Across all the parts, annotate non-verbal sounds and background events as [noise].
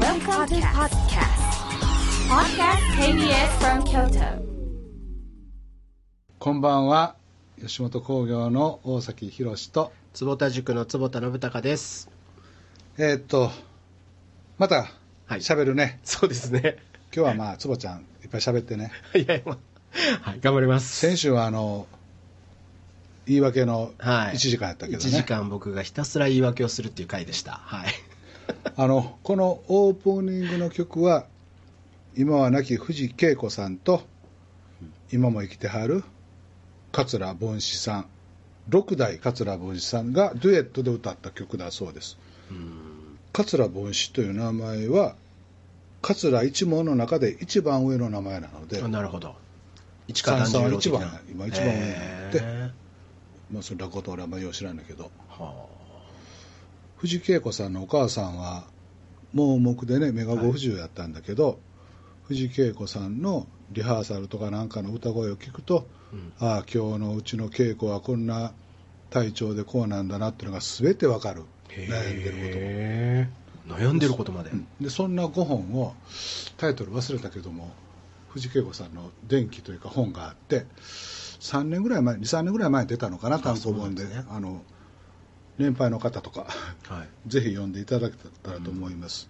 Welcome to podcast. Podcast KBS from Kyoto. こんばんは吉本興業の大崎宏と坪田塾の坪田信孝です。えーっとまたはい喋るね、そうですね。今日はまあ坪ちゃんいっぱい喋ってね [laughs] いやいや、はい、頑張ります。先週はあの言い訳のはい。1時間やったけどね、1時間僕がひたすら言い訳をするっていう回でした。はい。あのこのオープニングの曲は今は亡き藤恵子さんと今も生きてはる桂凡志さん六代桂凡志さんがデュエットで歌った曲だそうです。桂凡志という名前は桂一門の中で一番上の名前なのであなるほど。一番今一番上でへまあ、その落語と俺はあんまりよう知らんだけど。ーは藤恵子さんのお母さんは盲目でね目がご不自由やったんだけど、藤恵子さんのリハーサルとかなんかの歌声を聞くと、うん。ああ今日のうちの稽古はこんな体調でこうなんだなっていうのが全てわかる。あ悩んでるへー悩んでることまで。でそんな5本をタイトル忘れたけども藤恵子さんの伝記というか本があって3年ぐらい前23年ぐらい前に出たのかな単行本で。ね。あの年配の方とかはい。ぜひ読んでいただけたらと思います、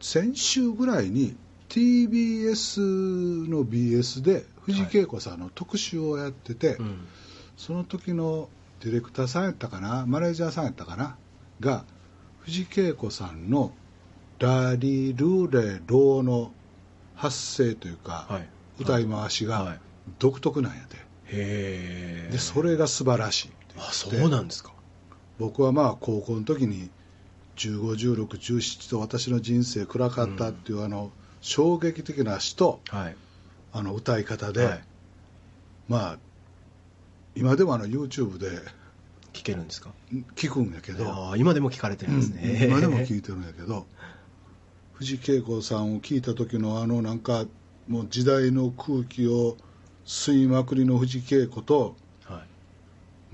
先週ぐらいに TBS の BS で藤恵子さんの特集をやってて、うん。その時のディレクターさんやったかなマネージャーさんやったかなが藤恵子さんのラリルレロの発声というか、はい。歌い回しがはい。独特なんやで。でそれが素晴らしいあ、そうなんですか。僕はまあ高校の時に151617と私の人生暗かったっていうあの衝撃的な詩とはい。あの歌い方で、はいまあ今でもあの YouTube で聞けるんですか？聞くんやけど、今でも聞かれてるんですね。うん今でも聞いてるんやけど藤恵子さんを聞いた時のあのなんかもう時代の空気を吸いまくりの藤恵子とはい。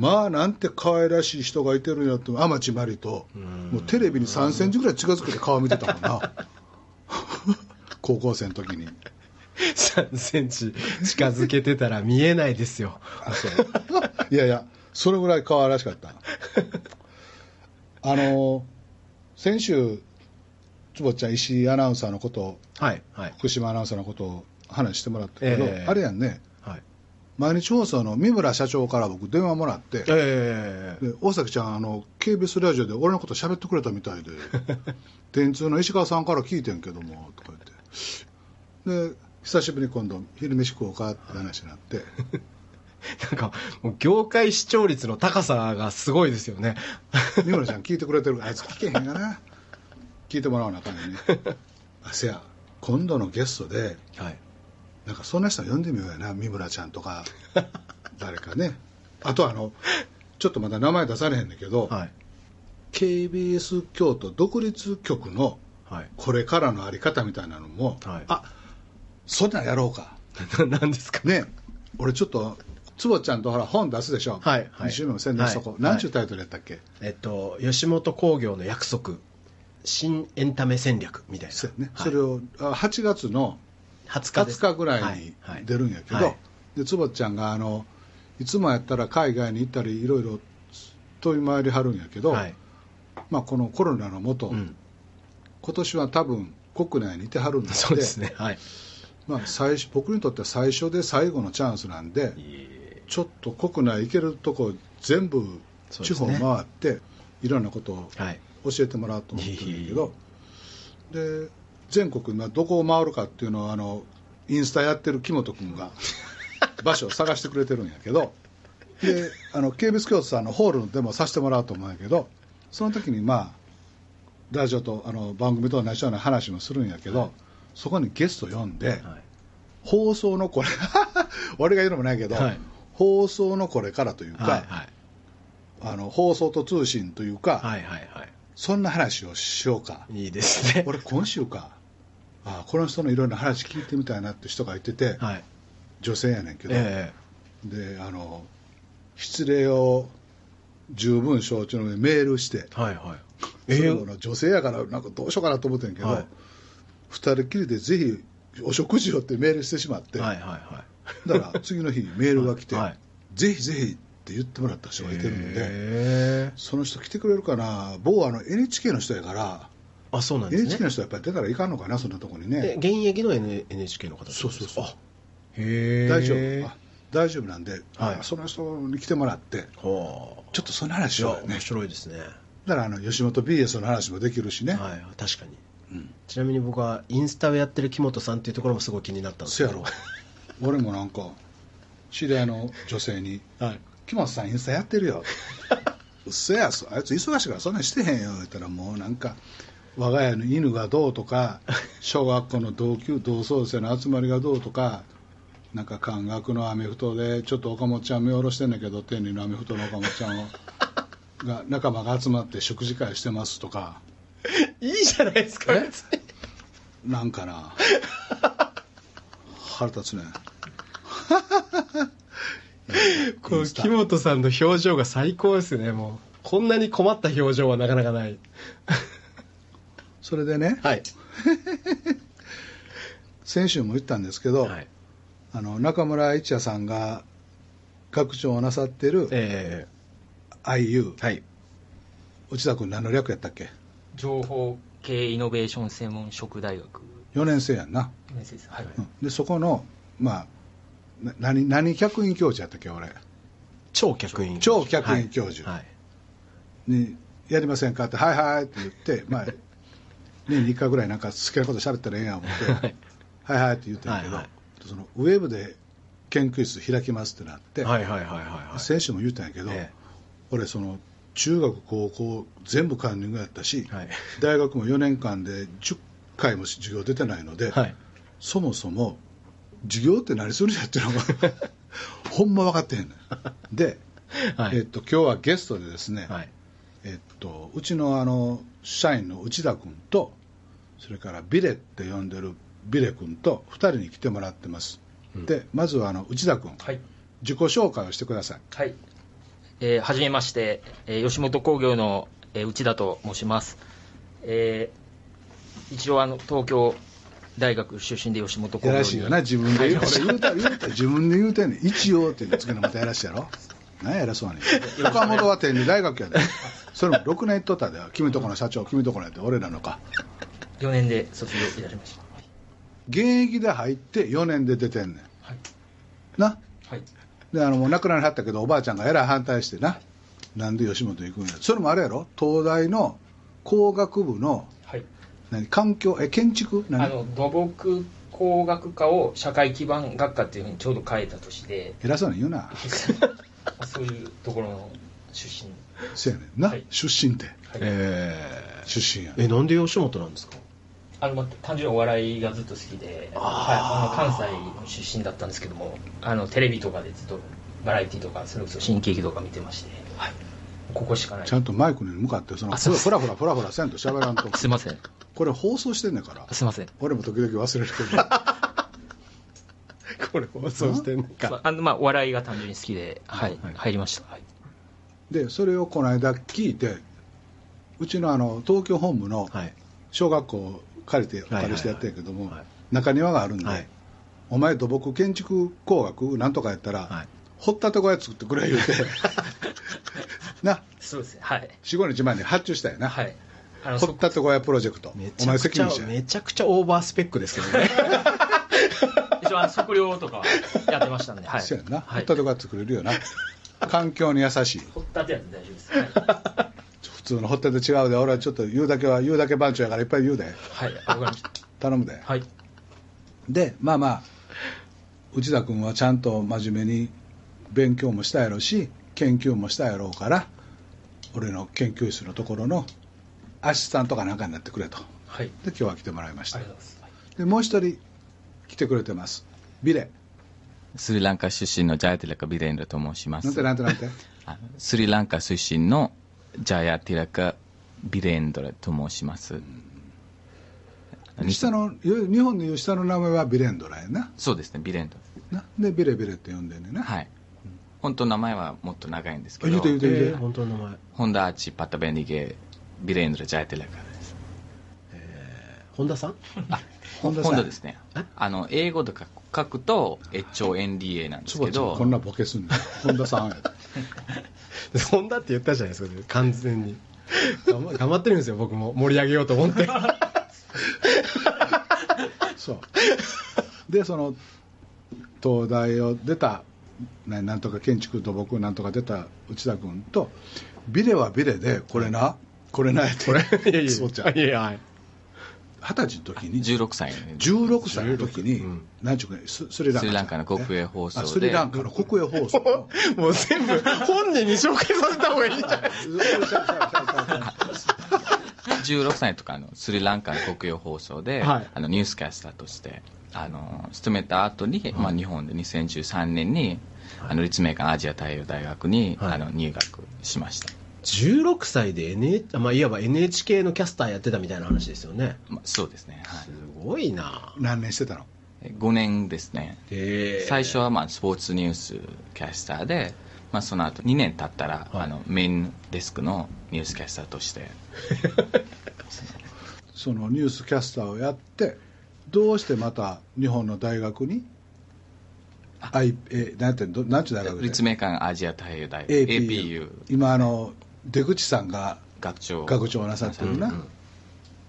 まあなんて可愛らしい人がいてるんやと天地真理とうんもうテレビに3センチぐらい近づけて顔見てたもんな [laughs] 高校生の時に3センチ近づけてたら見えないですよ。いやいやそれぐらい可愛らしかったあの先週坪ちゃん石井アナウンサーのことをはい。はい。福島アナウンサーのことを話してもらったけど、ええあれやんねはい。毎日放送の三村社長から僕電話もらって、ええで大崎ちゃんあの KBS ラジオで俺のこと喋ってくれたみたいで [laughs] 電通の石川さんから聞いてんけどもとか言って。で久しぶりに今度昼飯食おうかって話になって。[laughs] なんか、もう業界視聴率の高さがすごいですよね。[laughs] 三村ちゃん聞いてくれてる。あいつ聞けへんがな。聞いてもらわなあかんよね。あせや今度のゲストではい。なんかそんな人呼んでみようやな。三村ちゃんとか。誰かね。あとあのちょっとまだ名前出されへんねんけど、はい。KBS 京都独立局のはい。これからのあり方みたいなのも、はい。あそんなんやろうか。[laughs] 何ですか？ね。俺ちょっと坪ちゃんとほら本出すでしょ。はいはい。2週目も宣伝しとこう、はいなんちゅうタイトルやったっけ、えっと、吉本興業の約束、新エンタメ戦略みたいな。そうやね。はい。それをあ8月の20日です20日ぐらいにはいはい出るんやけど、はいで坪ちゃんがあのいつもやったら海外に行ったりいろいろ飛び回りはるんやけど、はい。まあ、このコロナのもと、うん。今年は多分国内にいてはるんでそうですね。はい。まあ、最初僕にとっては最初で最後のチャンスなんでちょっと国内行けるとこ全部地方回って、いろんなことをはい。教えてもらおうと思ってるんだけどで全国今どこを回るかっていうのをあのインスタやってる木本君が [laughs] 場所を探してくれてるんやけどであの KBS 京都さんのホールでもさせてもらおうと思うんやけどその時にまあラジオとあの番組と同じような話もするんやけど、そこにゲスト呼んで、はい。放送のこれ [laughs] 俺が言うのもないけど、はい放送のこれからというか、はい。はい。あの放送と通信というか、はい。はい。はそんな話をしようかい。いいですね。俺今週かあこの人のいろんな話聞いてみたいなって人がいてて、はい。女性やねんけど、えであの失礼を十分承知の上メールして、はいはい。えー、女性やからなんかどうしようかなと思ってんけど、はい。二人きりでぜひお食事をってメールしてしまって、はいはいはい。だから次の日メールが来て、はい。ぜひぜひって言ってもらった人がいてるんで、その人来てくれるかな。某あの NHK の人やから、あそうなんです NHK ねの人はやっぱり出たらいかんのかなそんなとこにえね現役の NHK の方ですかそうそうそう。あへえ大丈夫。あ大丈夫なんで、はい。あその人に来てもらってはあ。ちょっとその話しいやようよね面白いですね。だからあの吉本 BS の話もできるしね、はい確かに。うん。ちなみに僕はインスタをやってる木本さんっていうところもすごい気になったんですけど。そやろ。[laughs] 俺もなんか知り合いの女性にはい「木本さんインスタやってるよ」うっせやそあいつ忙しいからそんなんしてへんよ」言ったらもうなんか我が家の犬がどうとか小学校の同級同窓生の集まりがどうとかなんか漢学のアメフトでちょっと岡本ちゃん見下ろしてんだけど天理のアメフトの岡本ちゃんをが仲間が集まって食事会してますとか。いいじゃないですか別に。なんかな。腹立つね。[laughs] この木本さんの表情が最高ですねもう。こんなに困った表情はなかなかないそれでね。はい。[laughs] 先週も言ったんですけど、はい。あの中村一也さんが学長をなさってるえ IU えはい。内田君何の略やったっけ？情報系イノベーション専門職大学。4年生やんな、4年生です。はい、うん。でそこのまあな何何客員教授やったっけ俺。超客員。超客員教授。はい。にやりませんかって「はいはい」って言ってまあ [laughs] 年に1回ぐらいなんか好きなこと喋ったらええやん思って「はい。はい」って言ってんけど、はいはい。そのウェブで研究室開きますってなって、はいはいはいはいも言ったんやけど、え俺その中学高校全部カンニングやったし、はい。大学も4年間で10回も授業出てないので、はい。そもそも授業って何するんやっていうのが [laughs] ほんま分かってへんねんで、はい。えっと、今日はゲストでですね、はい。えっと、うちのあの社員の内田君とそれからビレって呼んでるビレ君と2人に来てもらってます、でまずはあの内田君、はい。自己紹介をしてください。はい。えーはじめまして、えー吉本興業の、えー内田と申します、えー一応あの東京大学出身で吉本興業に。やらしいよな自分で言う。俺言うた言うた自分で言うてんねん。一応っていうのつけるのまたやらしいやろ何や偉そうに。岡本は天理大学やで。それも6年行っとったで君とこの社長君とこのやって俺らのか。4年で卒業いたしました。現役で入って4年で出てんねん。はい、な？はい、であのもう亡くなりはったけどおばあちゃんがえらい反対してな。なんで吉本行くんや。それもあれやろ？東大の工学部のはい、何？環境？え建築？何？あの土木工学科を社会基盤学科っていうふうにちょうど変えた年で。偉そうに言うな。ま [laughs] あそういうところの出身。せやねんな、はい。出身って。はい。え出身や。ー、えなんで吉本なんですか？あのまあ単純にお笑いがずっと好きで、はい、あの関西の出身だったんですけどもあのテレビとかでずっとバラエティとかそれこそ新喜劇とか見てまして、はい、ここしかない。ちゃんとマイクに向かってそのあすいません。フラフラフラフラせんと喋らんと。[laughs] すいません。これ放送してんねんから。すいません。俺も時々忘れるけど [laughs] これ放送してんのまああのまあお笑いが単純に好きで、はいはい。入りました、はい、でそれをこの間聞いてうちのあの東京本部のはい。小学校を借りておはい借りしてやってるけども、はい。中庭があるんで、はい。お前土木建築工学なんとかやったら、はい。掘ったて小屋作ってくれ言うて。[laughs] な。そうですね。はい。45日前に発注したよな、はい。掘ったて小屋プロジェクト。めお前ちゃくちゃ責任者や。めちゃくちゃオーバースペックですけどね一応測量とかやってましたんで、はい、そうやんな、はい。掘ったて小屋作れるよな。環境に優しい。掘ったてやって大丈夫です。はい、普通の掘ったて違うで俺はちょっと言うだけは言うだけ番長やからいっぱい言うで。はい、頼むで、はい。でまあまあ内田君はちゃんと真面目に勉強もしたやろうし研究もしたやろうから俺の研究室のところのアシスタントかなんかになってくれと。はい。で今日は来てもらいました。ありがとうございます、はい。でもう一人来てくれてます。ビレ。スリランカ出身のジャヤティラカ・ビレンドと申します。なんてなんてなんて？[laughs] あスリランカ出身のジャヤティラカ・ビレンドラと申します。下の日本でいう下の名前はビレンドラやな。そうですねビレンドな。でビレビレって呼んでんねはい。本当の名前はもっと長いんですけど。言うて言うて言うて。えー本当の名前。本田アチパタベニゲビレンドラジャイテレカです。本田さん本田さん？本田ですね。あの英語で書く書くと HONDA なんです坪けど。こんなボケすんの？本田さん。や [laughs] 本田って言ったじゃないですか完全に。頑張頑張ってるんですよ。僕も。盛り上げようと思って。[laughs] そう。でその東大を出たななんとか建築と僕なんとか出た内田君とビレはビレでこれな？これな？やって。これ？そうちゃん。いやいやはい二十歳の時に16歳16歳の時に、うん。なんちゅうかねススリランカスリランカの国営放送スリランカの国営放送。のもう全部本人に紹介させた方がいいんじゃない16歳とかあのスリランカの国営放送で、はい。あのニュースキャスターとしてあの勤めた後に、まあ、日本で2013年に、あの立命館アジア太平洋大学に、はい。あの入学しました、16歳で、N まあ、いわば NHK のキャスターやってたみたいな話ですよね。まあ、そうですね、はすごいな。何年してたの？い、5年ですね。へー最初はまあスポーツニュースキャスターで、まあ、その後2年経ったら、はい。あのメインデスクのニュースキャスターとして。[laughs] そのニュースキャスターをやってどうしてまた日本の大学にあ。I えなんてどなんちゅう大学で立命館アジア太平洋大学 APU, APU 今あの出口さんが学長。学長をなさってるな、うんうん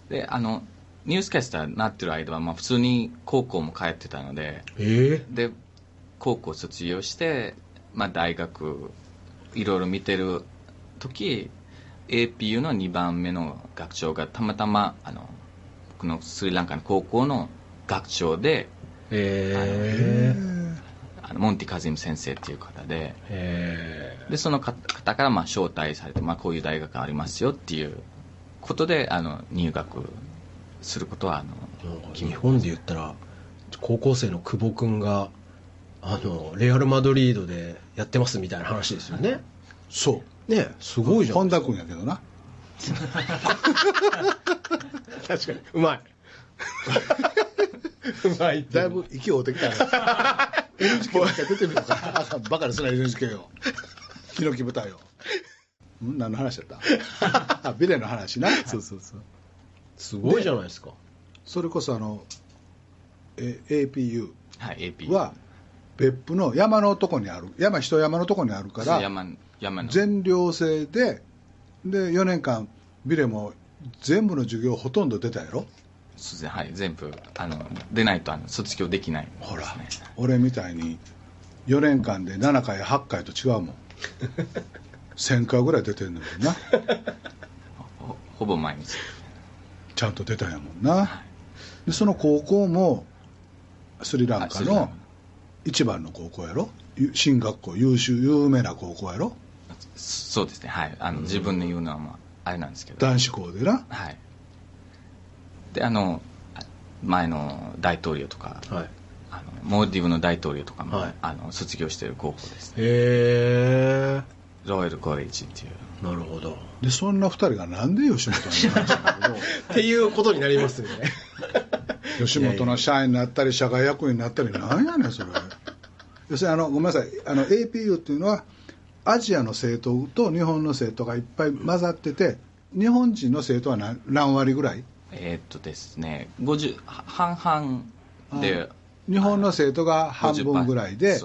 であのニュースキャスターになってる間は、まあ、普通に高校も通ってたので。えで高校卒業して、まあ、大学いろいろ見てる時 APU の2番目の学長がたまたまあの僕のスリランカの高校の学長でえあのモンティ・カズイム先生っていう方で。えでその方方からまあ招待されて、まあ、こういう大学がありますよっていうことであの入学することはあの日本で言ったら高校生の久保君があのレアル・マドリードでやってますみたいな話ですよね。そう。ねすごいじゃん。本田君やけどな。確かに。うまい。[laughs] うまいだいぶ息を追ってきたね。NHK ばっかり出てみるか。らあかんバカにすな NHK をヒノキ舞台を。ん？何の話だった？[laughs] あビレの話な？そうそうそう。すごいじゃないですか。それこそあのえ APU はい AP は別府の山のとこにある山一山のとこにあるから山山の。全寮制でで4年間ビレも全部の授業ほとんど出たやろ？そうですね。はい全部あの出ないとあの卒業できないほら俺みたいに4年間で7回8回と違うもん1000回ぐらい出てんのにな。ほ [laughs] ほぼ毎日。ちゃんと出たんやもんな。でその高校もスリランカの一番の高校やろ？ゆ進学校優秀有名な高校やろ？そうですね。はい。あの自分で言うのはまああれなんですけど。男子校でな。はい。であのあ前の大統領とかはいあのモーディブの大統領とかも、はい。あの卒業してる高校ですね。へロイヤルコレッジっていう。えなるほど。でそんな2人がなんで吉本になったんだけどっていうことになりますよね。[laughs] 吉本の社員になったり社会役員になったりなんやねんそれ。要するにあのごめんなさい。あの APU っていうのはアジアの生徒と日本の生徒がいっぱい混ざってて日本人の生徒は何何割ぐらい？えーっとですね50は半々で日本の生徒が半分ぐらいで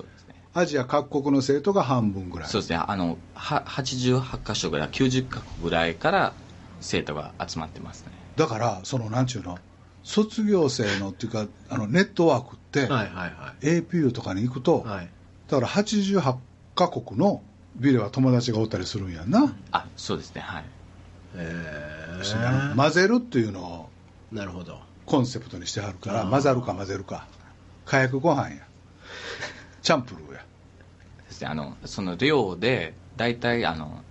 アジア各国の生徒が半分ぐらい。そうですね。あのは88箇所ぐらい90カ国ぐらいから生徒が集まってますね。だからそのなんちゅうの？卒業生のっていうかあのネットワークって、はいはいは APU とかに行くと、いはい。だから88カ国のビレは友達がおったりするんやんな、あそうですね。はい。へ要するにあの混ぜるっていうのをえなるほど。コンセプトにしてはるから混ざるか混ぜるか火薬ご飯や。チャンプルーや。ですねあのその寮で大体あの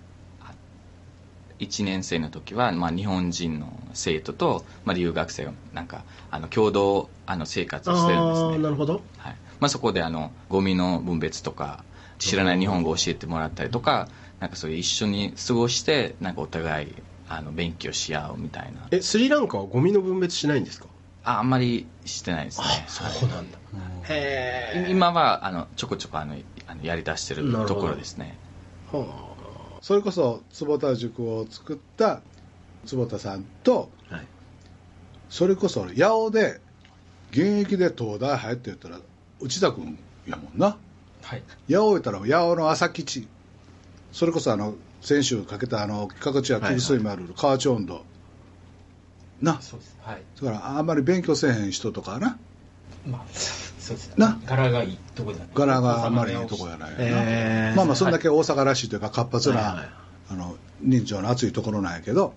1年生の時は、まあ、日本人の生徒と、まあ、留学生がなんかあの共同あの生活をしてるんですね。ああなるほど。はい。まあ、そこであのゴミの分別とか知らない日本語を教えてもらったりとかなんかそういう一緒に過ごしてなんかお互いあの勉強し合うみたいな。えスリランカはゴミの分別しないんですか？ああんまりしてないですね。そうなんだ。へえ今はあのちょこちょこあのああのやりだしてるところですね。はそれこそ坪田塾を作った坪田さんとあはい。それこそ八尾で現役で東大入って言ったら内田君やもんな。はい。八尾言ったら八尾の朝吉。それこそあの先週かけたあの企画地は霧水丸河内温度な。そうです。はい。だからあんまり勉強せえへん人とかな。まあそうですね。な。柄がいいとこじゃない。柄があんまりいいとこやな。いよな、えーまあまあそんだけ大阪らしいというか活発な、はい。はいあの人情の熱いところなんやけど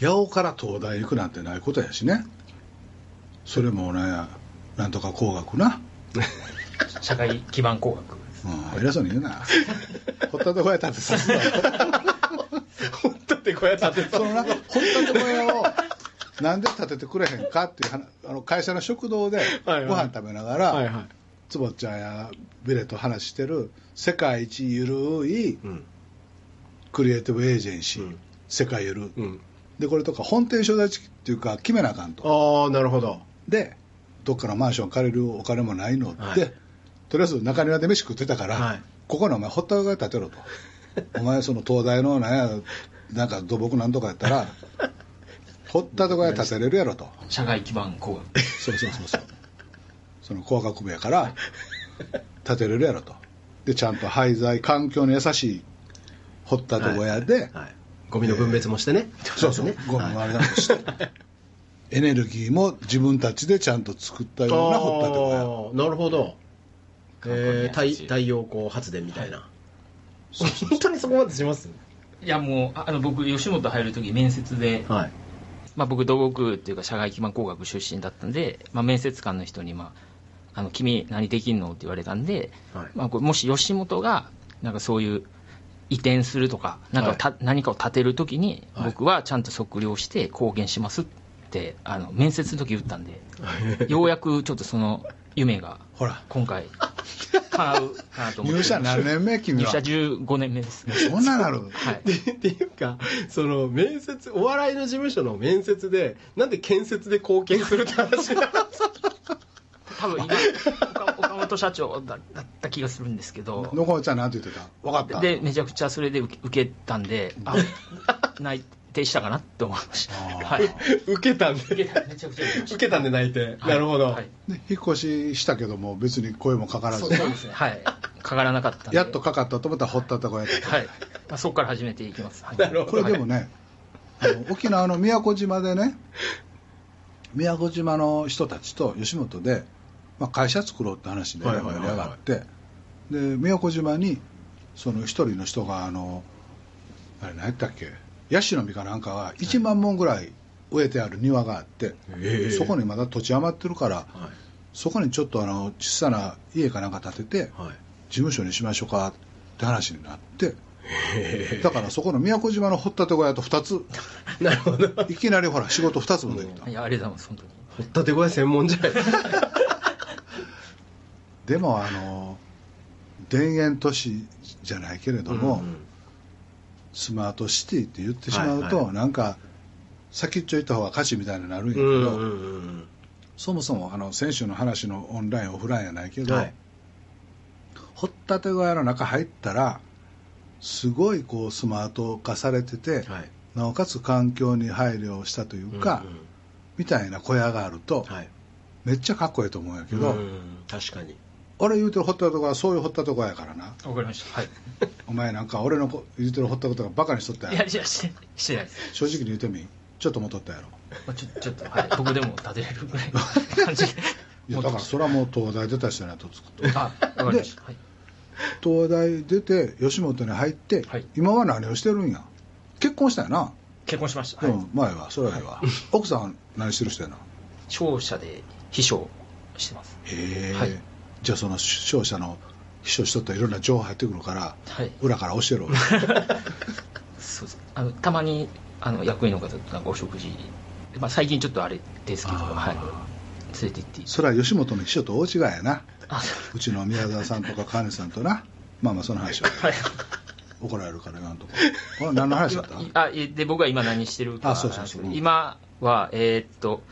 八尾から東大行くなんてないことやしね。それもねなんとか工学な、[laughs] 社会基盤工学うん、偉そうに言うな。[laughs] ほったて小屋建てさすぞ本当ってこうやって立てそのなほったて小屋をなんで建ててくれへんかっていう話あの会社の食堂でご飯食べながら、はいはい。つぼちゃんやビレと話してる世界一ゆるいうん。クリエイティブエージェンシー、うん。世界ゆる、うん。でこれとか本店所在地っていうか決めなあかんと。ああなるほど。でどっかのマンション借りるお金もないの。で、はい。とりあえず中庭で飯食ってたから、はい。ここにお前ほったて小屋建てろと。お前その東大のなんやなんか土木なんとかやったら [laughs] ほったて小屋建てれるやろと。社会基盤工学。そうそうそうそう。その工学部やから建てれるやろと。でちゃんと廃材環境に優しい掘ったて小屋で、はい。ゴミの分別もしてね。そうそう、ね [laughs] ゴミもあれだとして、エネルギーも自分たちでちゃんと作ったような掘ったて小屋。あーなるほど、えー、太太陽光発電みたいな、本当にそこまでします？いやもうあの僕吉本入る時面接で、はい。まあ、僕土木っていうか社会基盤工学出身だったんで、まあ、面接官の人に、まあ、あの君何できんのって言われたんで、はい。まあ、これもし吉本がなんかそういう移転するとかなんかた、何かを建てるときにはい。僕はちゃんと測量して貢献しますってあの面接の時言ったんで [laughs] ようやくちょっとその夢がほら。今回。[laughs] 叶うかなと思って。入社何年目君は？入社15年目ですね。そんななる？はい。でっていうかその面接お笑いの事務所の面接でなんで建設で貢献するって話なの？多分今岡岡本社長だだった気がするんですけど。のこちゃんなんて言ってた？分かった。でめちゃくちゃそれで受け受けたんであ [laughs] 内定したかなって思いました。受けたんで。受けた。めちゃくちゃ受けました。受けたんで内定、はい。なるほど、引っ越ししたけども別に声もかからず。そうですね。はい。かからなかったやっとかかったと思ったら掘ったて小屋建てはい、まあ、そこから始めていきます、はい。なるほこれでもね、あの [laughs] 沖縄の宮古島でね宮古島の人たちと吉本で、まあ、会社作ろうって話ではい。盛り上がってで宮古島にその一人の人があのあれ何やったっけ？ヤシの実かなんかが1万本ぐらい植えてある庭があって、へえ。そこにまだ土地余ってるからはい。そこにちょっとあの小さな家かなんか建ててはい。事務所にしましょうかって話になってだからそこの宮古島の掘ったて小屋と2つ。[laughs] なるほど。いきなりほら仕事2つもできた。いやありがとうございます本当に掘ったて小屋専門じゃない。[laughs] でもあの田園都市じゃないけれども、うんうんスマートシティって言ってしまうと、はいはなんか先っちょ行った方が価値みたいになるんやけど、うんうんうんそもそもあの先週の話のオンラインオフラインやないけど、はい。掘ったて小屋の中入ったらすごいこうスマート化されてて、はい。なおかつ環境に配慮をしたというか、うんうんみたいな小屋があると、はい。めっちゃかっこいいと思うんやけど、うん。確かに俺言うてる掘ったて小屋はそういう掘ったて小屋やからな。わかりました。はい。[laughs] お前なんか俺のこ言うてる掘ったことがバカにしとったやろ。いやいやしてしてないです、正直に言うてみ。ちょっともとったやろ。まあ、ちょちょっと、はい、僕でも立てれるぐらいの感じで。[laughs] いやだからそれはもう東大出た人やと作っと。あわかりました。はい。東大出て吉本に入って、はい。今は何をしてるんや？結婚したよな、結婚しました、はい。うん前はそれは。ええわ奥さん何してる人やな？商社で秘書してます。へえ、はいじゃあその商社の秘書しとったらいろんな情報入ってくるからはい。裏から教えろ。[laughs] そうです。あのたまにあの役員の方となんかお食事、まあ、最近ちょっとあれですけど、はい、連れて行ってそれは吉本の秘書と大違いやな。あうちの宮沢さんとか川根さんとな。まあまあその話ははい。怒られるから言わんとここれ何の話だった？今あいで僕は今何してるかあそうそうそう。なん今はえーっと、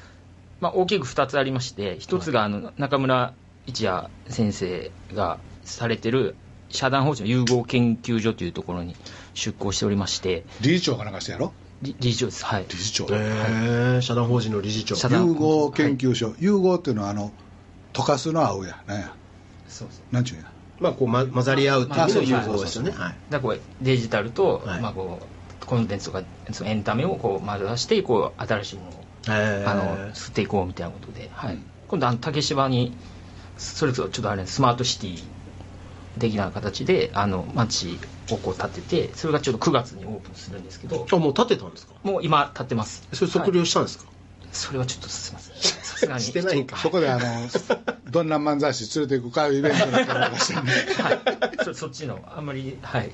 まあ、大きく2つありまして一つがあの中村一也先生がされてる社団法人の融合研究所というところに出向しておりまして、理事長かなんかしてやろ？理理事長です。はい。理事長、え社団法人の理事長。社団融合研究所、融合っていうのはあの溶かすの合うやなんや？そうそう。なんちゅうんや？まあこう、ま、混ざり合うっていう意味の融合ですよね。あそうそうそう。はい。だからこうデジタルと、はい。まあ、こうコンテンツとかそのエンタメをこう混ぜ出してこう新しいものを、あの作っていこうみたいなことで、はい。うん。今度あの竹芝にそれこそちょっとあれスマートシティ的な形であの街をこう建ててそれがちょっと9月にオープンするんですけどあもう建てたんですか？もう今建ってます。それ測はい量したんですか、それはちょっとすいません。[laughs] さすがに。してないんか。そこであの [laughs] どんな漫才師連れて行くかいうイベントのったりしてね。はい、そそっちのあんまりはい。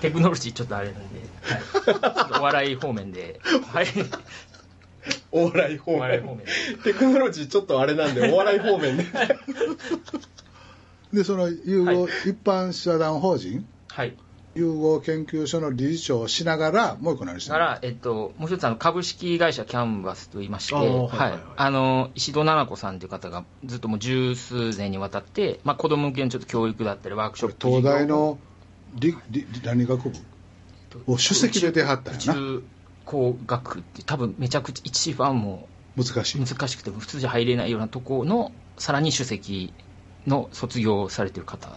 テクノロジーちょっとあれなんで、はい、ちょっとお笑い方面ではい [laughs] お笑い方面。でテクノロジーちょっとあれなんで [laughs] お笑い方面で。[laughs] でその融合、はい。一般社団法人？はい。融合研究所の理事長をしながらもう一個何してるだから、えっと、もう一つあの株式会社キャンバスといいまして、はいははいはい。い、あの石戸奈々子さんという方がずっともう十数年にわたって、まあ、子供向けのちょっと教育だったりワークショップ東大の理理何学部？を主席で出はったんやな工学って多分めちゃくちゃ一番も難しい難しくて普通じゃ入れないようなところのさらに首席の卒業されてる方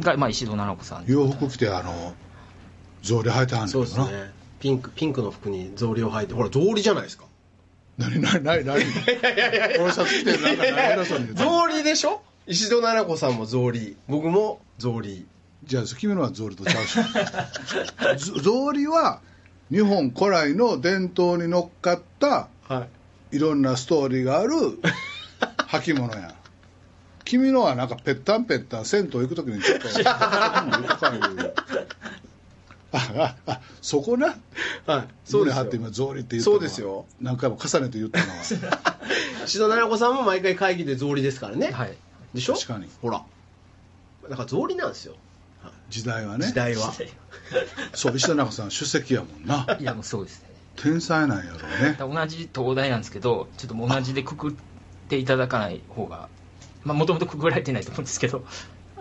が、まあ、石戸奈々子さん。洋服着てあの草履履いてはんねんそうですね。ピンクピンクの服に草履を履いてほら草履じゃないですか。何何何？何俺シャツ着てなんか何偉そうに草履でしょ？石戸奈々子さんも草履。僕も草履。じゃあ君のは草履とちゃうし。ず [laughs] 草履は日本古来の伝統に乗っかったはい。いろんなストーリーがある [laughs] 履物や君のはなんかぺったんぺったん銭湯行く時にちょっとそこも行くかいうあああそこな？はい。そうですよ胸張って今草履って言ったのは。そうですよ。何回も重ねて言ったのは。[laughs] 石戸奈々子さんも毎回会議で草履ですからね、はい。でしょ？確かに。ほら。だから草履なんですよ時代はね。時代は。[laughs] そう石田中さん出席やもんな。いやもうそうですね。天才なんやろうね。同じ東大なんですけどちょっともう同じでくくっていただかない方がまあもともとくくられてないと思うんですけど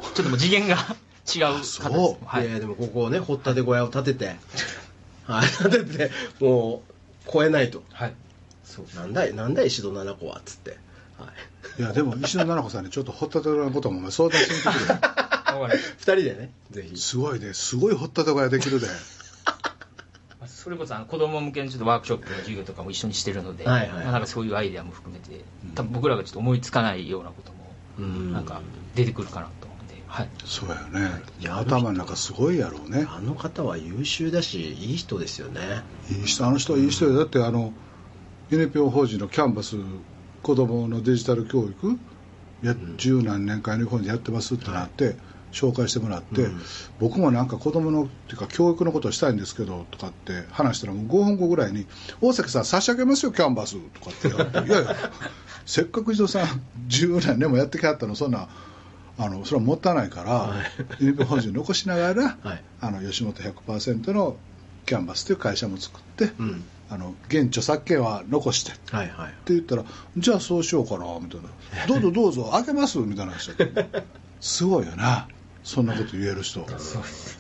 ちょっともう次元が [laughs] 違う方です。そう。はい。いやでもここをね掘ったて小屋を建ててはい建ててもう超えないと。はい。そう。なんだいなんだい石戸奈々子は？っつって。はい。いやでも石田奈々子さんにちょっと掘ったてのこともお前相談してみてくれ [laughs] わかりまし二人でね。ぜひ。すごいですごい掘ったてができる [laughs] でたそれこそあの子供向けのちょっとワークショップの授業とかも一緒にしてるので、はいはいなんかそういうアイデアも含めて多分僕らがちょっと思いつかないようなこともうん。なんか出てくるかなと思って、はい、そうやね。い。や頭の中すごいやろうね。あの方は優秀だしいい人ですよね。いい人あの人はいい人やだってあのユニピョン法人のキャンバス子供のデジタル教育や十何年間日本でやってますってなって、紹介してもらって、うん。僕もなんか子供のっていうか教育のことをしたいんですけどとかって話したらもう5分後ぐらいに「大崎さん差し上げますよキャンバス」とかって言われて「[laughs] いやいやせっかく伊藤さん十何年もやってきはったのそんなあのそれはもったいないから、はい。ユ人残しながら、はい。あの吉本100%のキャンバスという会社も作って、うん。あの現著作権は残してってはい。はい言ったらじゃあそうしようかなみたいな「どうぞどうぞ開けます」みたいな話だった。[laughs] すごいよなそんなこと言える人。そうです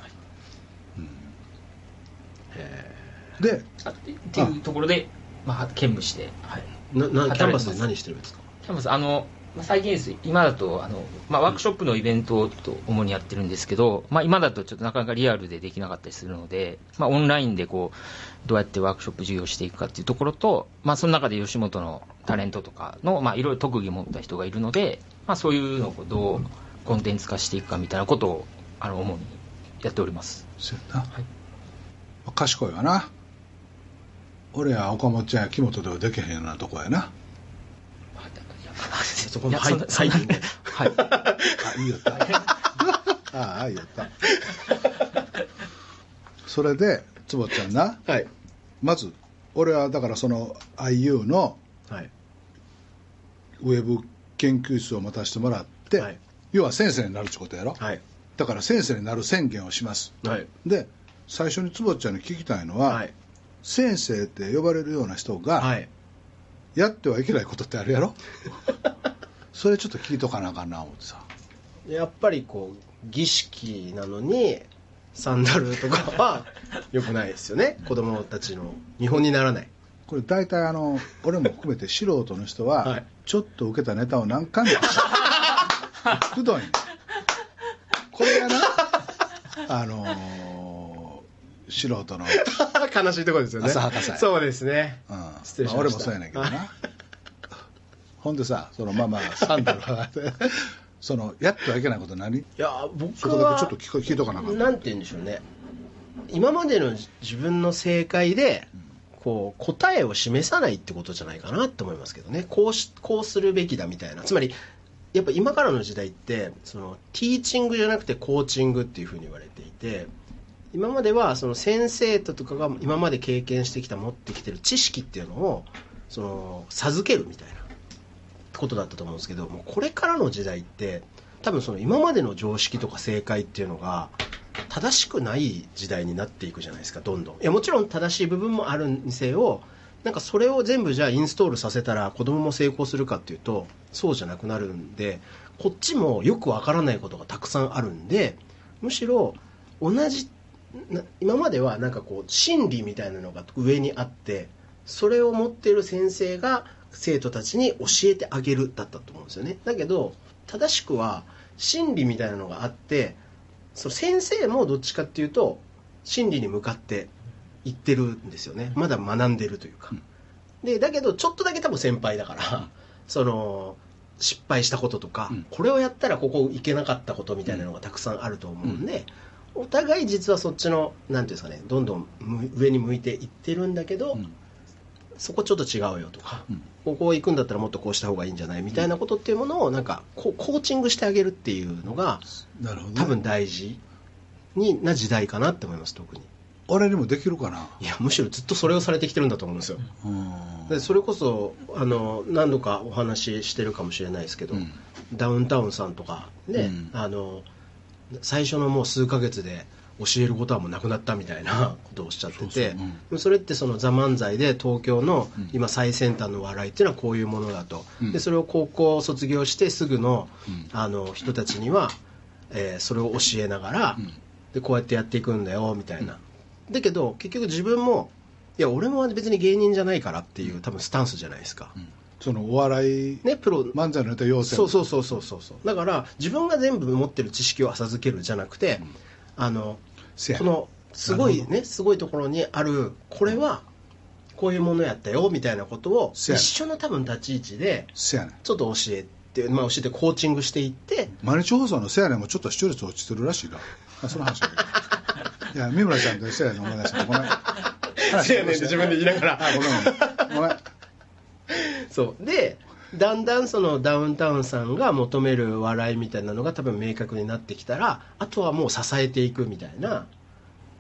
であってっていうところで、まあ、兼務して、はい、ななキャンバスで何してるんですか？キャンバスあの、まあ、最近です。今だとあの、まあ、ワークショップのイベントをと主にやってるんですけど、まあ、今だとちょっとなかなかリアルでできなかったりするので、まあ、オンラインでこうどうやってワークショップ授業していくかっていうところと、まあ、その中で吉本のタレントとかの、まあ、いろいろ特技を持った人がいるので、まあ、そういうのをどうコンテンツ化していくかみたいなことをあの主にやっております。そうやな、はい。賢いわな。俺や岡本ちゃんや木本ではできへんようなとこやな。そこのはい。[laughs] あいいよ。ったああいいよ。ったそれで坪ちゃんな。はい。まず俺はだからその IU のはい。ウェブ研究室を持たせてもらって、はい要は先生になるってことやろ、はい。だから先生になる宣言をしますはい。で最初に坪ちゃんに聞きたいのは、はい。先生って呼ばれるような人が、はい。やってはいけないことってあるやろ？[laughs] それちょっと聞いとかなあかんな思ってさ。やっぱりこう儀式なのにサンダルとかは [laughs] 良くないですよね。子供たちの見本にならない。これ大体あの俺も含めて素人の人は、はい。ちょっと受けたネタを何回もくどこれがなあのー素人の、悲しいところですよね。浅はかさいそうですね。うん。ま失礼しました。あ俺もそうやねんけどな。ほんでさそのまあまあ [laughs] サンダルは。そのやってはいけないこと何？いや僕そこだはけちょっと聞こ聞いとかなあかん。なんて言うんでしょうね。今までの自分の正解でこう答えを示さないってことじゃないかなって思いますけどね。こうしこうするべきだみたいな。つまりやっぱ今からの時代ってそのティーチングじゃなくてコーチングっていうふうに言われていて今まではその先生とかが今まで経験してきた持ってきてる知識っていうのをその授けるみたいなことだったと思うんですけどもうこれからの時代って多分その今までの常識とか正解っていうのが正しくない時代になっていくじゃないですかどんどん。いやもちろん正しい部分もあるにせよなんかそれを全部じゃあインストールさせたら子供も成功するかっていうとそうじゃなくなるんでこっちもよくわからないことがたくさんあるんでむしろ同じな今まではなんかこう真理みたいなのが上にあってそれを持っている先生が生徒たちに教えてあげるだったと思うんですよね。だけど正しくは真理みたいなのがあってその先生もどっちかっていうと真理に向かって行ってるんですよね。まだ学んでるというか、でだけどちょっとだけ多分先輩だから、その失敗したこととか、うん。これをやったらここ行けなかったことみたいなのがたくさんあると思うんで、お互い実はそっちのなんていうんですかねどんどんむ上に向いていってるんだけど、うん。そこちょっと違うよとか、うん。ここ行くんだったらもっとこうした方がいいんじゃないみたいなことっていうものをなんかこうコーチングしてあげるっていうのがなるほどね、多分大事にな時代かなって思います特に俺にもできるかな？いやむしろずっとそれをされてきてるんだと思うんですよ。うん。でそれこそあの何度かお話ししてるかもしれないですけど、うん。ダウンタウンさんとかね、うん。あの最初のもう数ヶ月で教えることはもうなくなったみたいなことをおっしゃっててそれってその「ザ漫才で東京のうん。今最先端の笑いっていうのはこういうものだと、うん。でそれを高校を卒業してすぐの,、うん。あの人たちには、えーそれを教えながら、うん。でこうやってやっていくんだよみたいな、だけど結局自分もいや俺も別に芸人じゃないからっていう多分スタンスじゃないですか、うん。そのお笑い、ねプロ漫才のネタ要請そうそうそうそうそうそう。だから自分が全部持ってる知識を浅漬けるじゃなくて、あのせや。このすごいねすごいところにあるこれはこういうものやったよみたいなことを一緒の多分立ち位置でちょっと教えて、まあ、教えてコーチングしていって毎日放送のせやねんもちょっと視聴率落ちてるらしいなあその話 [laughs] いや三村ちゃんとせやねん思い出したごめん。話せやねんって自分で言いながら。あごめんごめん。そう。でだんだんそのダウンタウンさんが求める笑いみたいなのが多分明確になってきたらあとはもう支えていくみたいな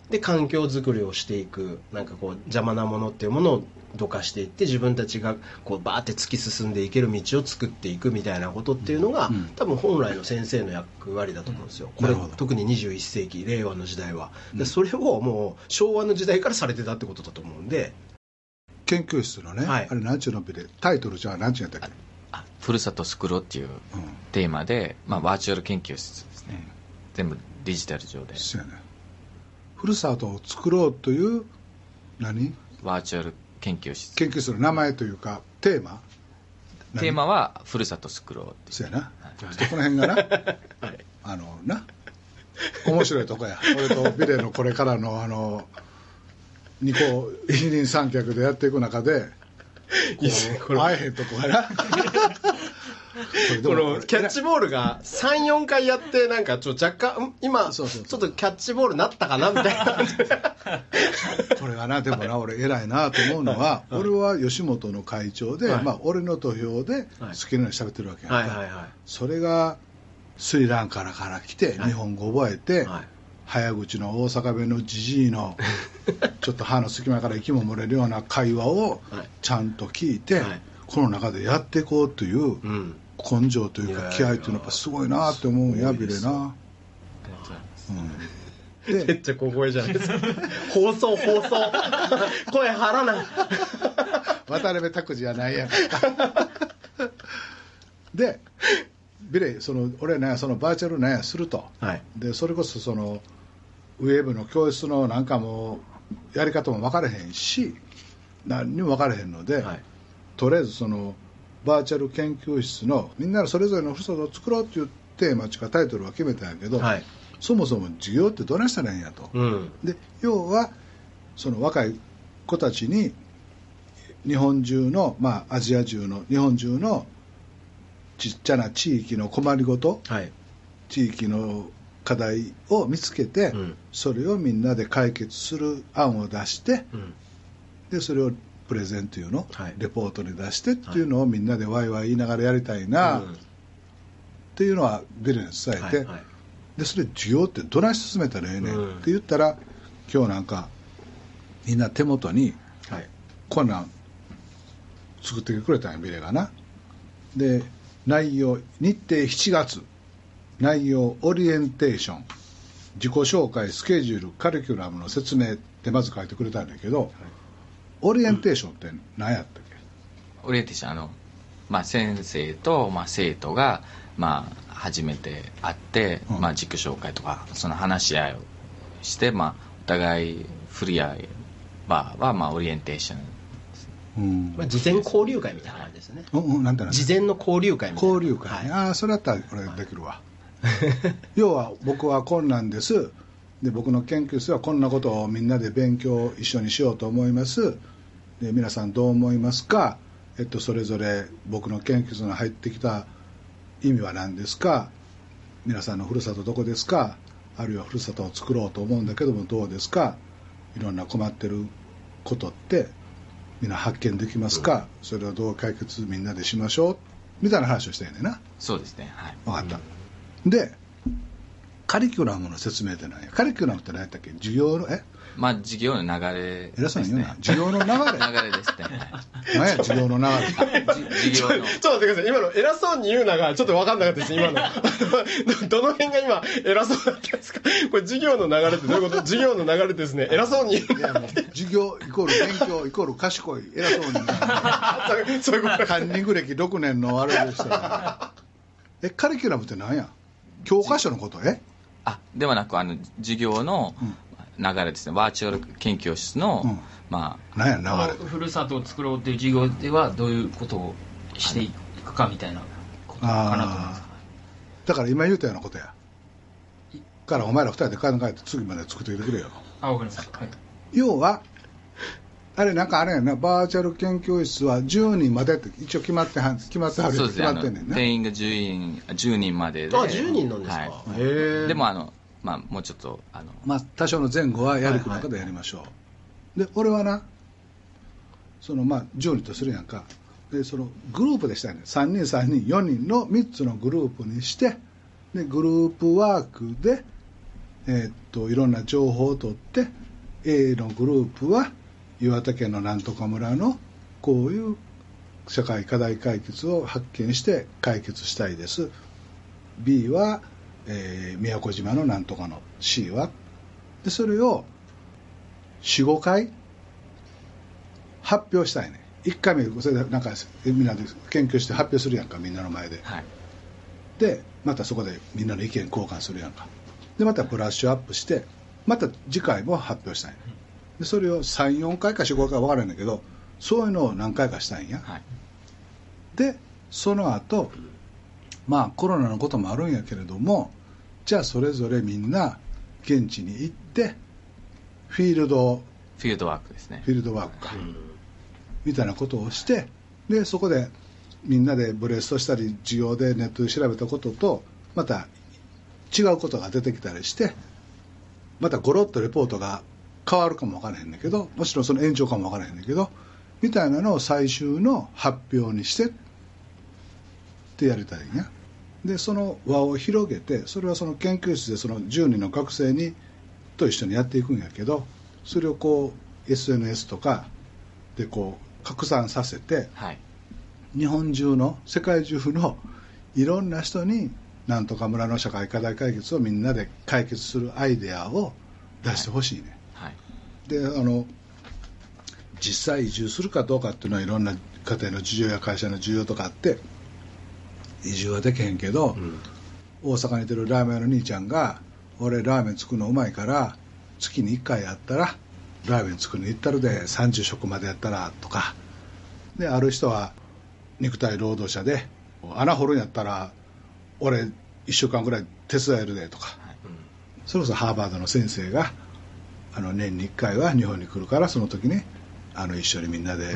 で環境づくりをしていくなんかこう邪魔なものっていうものをどかしていって自分たちがこうバーって突き進んでいける道を作っていくみたいなことっていうのが、うん。多分本来の先生の役割だと思うんですよ、これ特に21世紀令和の時代は、でうん。それをもう昭和の時代からされてたってことだと思うんで。研究室のね、はい。あれなんちゅうのびでタイトルじゃあなんちゅうやったっけ？あふるさと作ろうっていううん。テーマで、まあ、バーチャル研究室ですね、全部デジタル上で。そうやねふるさとを作ろうという何？バーチャル研究室。研究室の名前というかテーマ？テーマはふるさと作ろうってそうやな、ちょっとこの辺がな。[laughs] はい。あのな。面白いとこや。俺とビレのこれからのあの二個二人三脚でやっていく中で [laughs] 会えへんとこやな [laughs] [laughs] このキャッチボールが34回やってなんかちょっと若干ん今ちょそうそう。そうっとキャッチボールなったかなみたいな。[laughs] これがなでもな俺偉いなと思うのは、俺は吉本の会長で、はい。まあ、俺の土俵ではい。好きなように喋ってるわけやんか、はいはいはそれがスリランカから来てはい。日本語覚えて、いはい。早口の大阪弁のじじいの [laughs] ちょっと歯の隙間から息も漏れるような会話をはい。ちゃんと聞いて、はい。この中でやっていこうといううん根性というかいやいや。気合というのはやっぱすごいなって思う。んやビレすごいですよ。な、うん、めっでちゃ小声じゃないですか。放送放送。[laughs] 声張らな渡辺拓司じゃないやん [laughs] でビレその俺ねそのバーチャルねすると。はい。でそれこそそのウェブの教室のなんかもやり方も分からへんし何にも分からへんので、はい。とりあえずそのバーチャル研究室のみんなそれぞれのふるさとを作ろうっていうテーマちかタイトルは決めたんやけど、はい。そもそも授業ってどないしたらいいんやと、うん。で要はその若い子たちに日本中の、まあ、アジア中の日本中のちっちゃな地域の困りごとはい。地域の課題を見つけて、うん。それをみんなで解決する案を出してうん。でそれをプレゼンというの、はい。レポートに出してっていうのをみんなでワイワイ言いながらやりたいな、うん。っていうのはビルに伝えて、はいはい。でそれ授業ってどない進めたらええねんうん。って言ったら今日なんかみんな手元にはい。こんなん作ってくれたんやビレがな。で内容日程7月。内容オリエンテーション。自己紹介スケジュールカリキュラムの説明ってまず書いてくれたんだけど、オリエンテーションって何やったっけ、オリエンテーションあの、まあ、先生と、まあ、生徒が、まあ、初めて会って、うん。まあ、自己紹介とかその話し合いをして、まあ、お互い振り合い場は、まあ、オリエンテーション。うん。まあ、事前交流会みたいな感じですね。うんうん、なんてなんて事前の交流会みたいな。交流会。ね、はい。ああそれだったらこれできるわ、要は僕はこんなんですで僕の研究室はこんなことをみんなで勉強一緒にしようと思います。で皆さんどう思いますか、えっと、それぞれ僕の研究室に入ってきた意味は何ですか？皆さんのふるさとどこですか？あるいはふるさとを作ろうと思うんだけどもどうですか？いろんな困ってることってみんな発見できますか、それをどう解決みんなでしましょう？みたいな話をしたよねんな。そうですねはい。分かった、でカリキュラムの説明って何や？カリキュラムって何やったっけ？授業のえ？まあ授業の流れ偉そうに言うな、です授業の流れ？ね流れですねはい何や授業の流れ？じ授業の。ちょっと待ってください。今の偉そうに言うながちょっと分かんなかったです。今の。[laughs] どの辺が今偉そうだったんですか？これ授業の流れってどういうこと？授業の流れですね。偉そうに言ういやもう授業イコール勉強イコール賢い。偉そうにそうそういうこと。カンニング歴6年のあれでしたえカリキュラムって何や？教科書のこと？え？あではなくあの授業の流れですね。バーチャル研究室の、うん。ま何や流れ。ふるさとを作ろうという授業ではどういうことをしていくかみたいなことかなと思いますあだから今言うたようなことや。からお前ら二人で考えて次まで作ってきてくれよ。あわかりました、はい、要はあれなんかあれやなバーチャル研究室は10人までって一応決まってはん決まってはある決そうですねあのまってんねんな。定員が10人10人までで。あ10人なんですか、はい。へえでもあの、まあ、もうちょっとあのまあ多少の前後はやる気の中でやりましょう、で俺はなそのまあ10人とするやんか。でそのグループでしたいね。3人3人4人の3つのグループにしてでグループワークで、えーっといろんな情報を取って A のグループは岩手県のなんとか村のこういう社会課題解決を発見して解決したいです。B は、えー宮古島のなんとかの C は。でそれを45回発表したいね。1回目それでなんかみんなで研究して発表するやんかみんなの前で。はい。でまたそこでみんなの意見交換するやんか。でまたブラッシュアップしてまた次回も発表したいねでそれを34回か45回か分からないんだけどそういうのを何回かしたいんや。はい。でその後まあコロナのこともあるんやけれどもじゃあそれぞれみんな現地に行ってフィールドフィールドワークですね。フィールドワークか、みたいなことをしてでそこでみんなでブレストしたり授業でネットで調べたこととまた違うことが出てきたりしてまたゴロッとレポートが変わるかもわからへんねんけどもちろんその延長かもわからへんねんけどみたいなのを最終の発表にしてってやりたいんや。でその輪を広げてそれはその研究室でその10人の学生にと一緒にやっていくんやけどそれをこう SNS とかでこう拡散させてはい。日本中の世界中のいろんな人になんとか村の社会課題解決をみんなで解決するアイデアを出してほしいね、はいであの実際移住するかどうかっていうのはいろんな家庭の事情や会社の事情とかあって移住はできへんけど、うん。大阪にいてるラーメン屋の兄ちゃんが俺ラーメン作るのうまいから月に1回やったらラーメン作りに行ったるで30食までやったらとか。である人は肉体労働者で穴掘るんやったら俺1週間ぐらい手伝えるでとか、それこそハーバードの先生があの年に1回は日本に来るからその時にあの一緒にみんなで、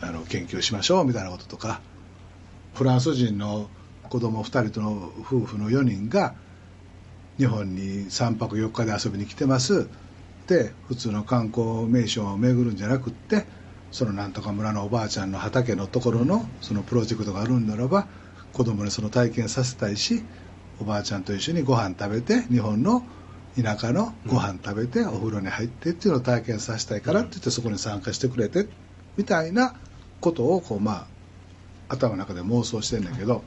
あの研究しましょうみたいなこととかフランス人の子供2人との夫婦の4人が日本に3泊4日で遊びに来てます。で普通の観光名所を巡るんじゃなくってそのなんとか村のおばあちゃんの畑のところのそのプロジェクトがあるんならば子供にその体験させたいしおばあちゃんと一緒にご飯食べて日本の田舎のご飯食べてお風呂に入ってっていうのを体験させたいからって言ってそこに参加してくれてみたいなことをこうまあ頭の中で妄想してんだけど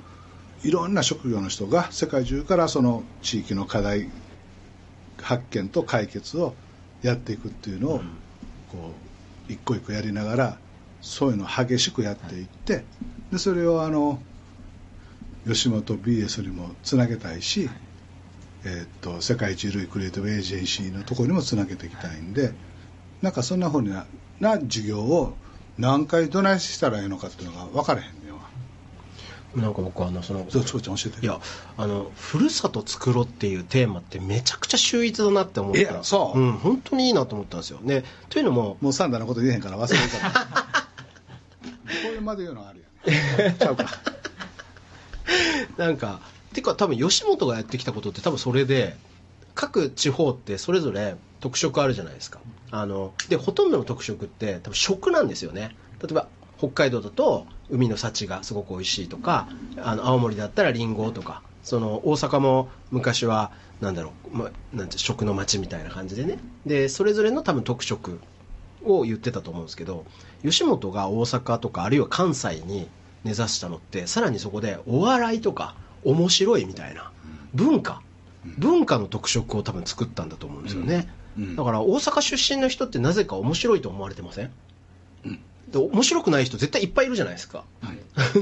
いろんな職業の人が世界中からその地域の課題発見と解決をやっていくっていうのをこう一個一個やりながらそういうのを激しくやっていってでそれをあの吉本 BS にもつなげたいし、えーっと世界一類クリエイティブエージェンシーのところにもつなげていきたいんでなんかそんなふうなな授業を何回どないしたらいいのかっていうのが分からへんねんわ。なんか僕あのそのそうちゃん教えて。いやあのふるさと作ろうっていうテーマってめちゃくちゃ秀逸だなって思った。いやそう？うん本当にいいなと思ったんですよ。ねというのももうサンダーのこと言えへんから忘れるからこれまで言うのはあるよね [laughs] ちゃうか。なんかてか多分吉本がやってきたことって多分それで各地方ってそれぞれ特色あるじゃないですか。あのでほとんどの特色って多分食なんですよね。例えば北海道だと海の幸がすごく美味しいとかあの青森だったらリンゴとかその大阪も昔はなんだろう、ま、なんて食の街みたいな感じでね。でそれぞれの多分特色を言ってたと思うんですけど吉本が大阪とかあるいは関西に根ざしたのってさらにそこでお笑いとか面白いみたいな。文化。文化の特色を多分作ったんだと思うんですよね、うん。だから大阪出身の人ってなぜか面白いと思われてません、で面白くない人絶対いっぱいいるじゃないですか、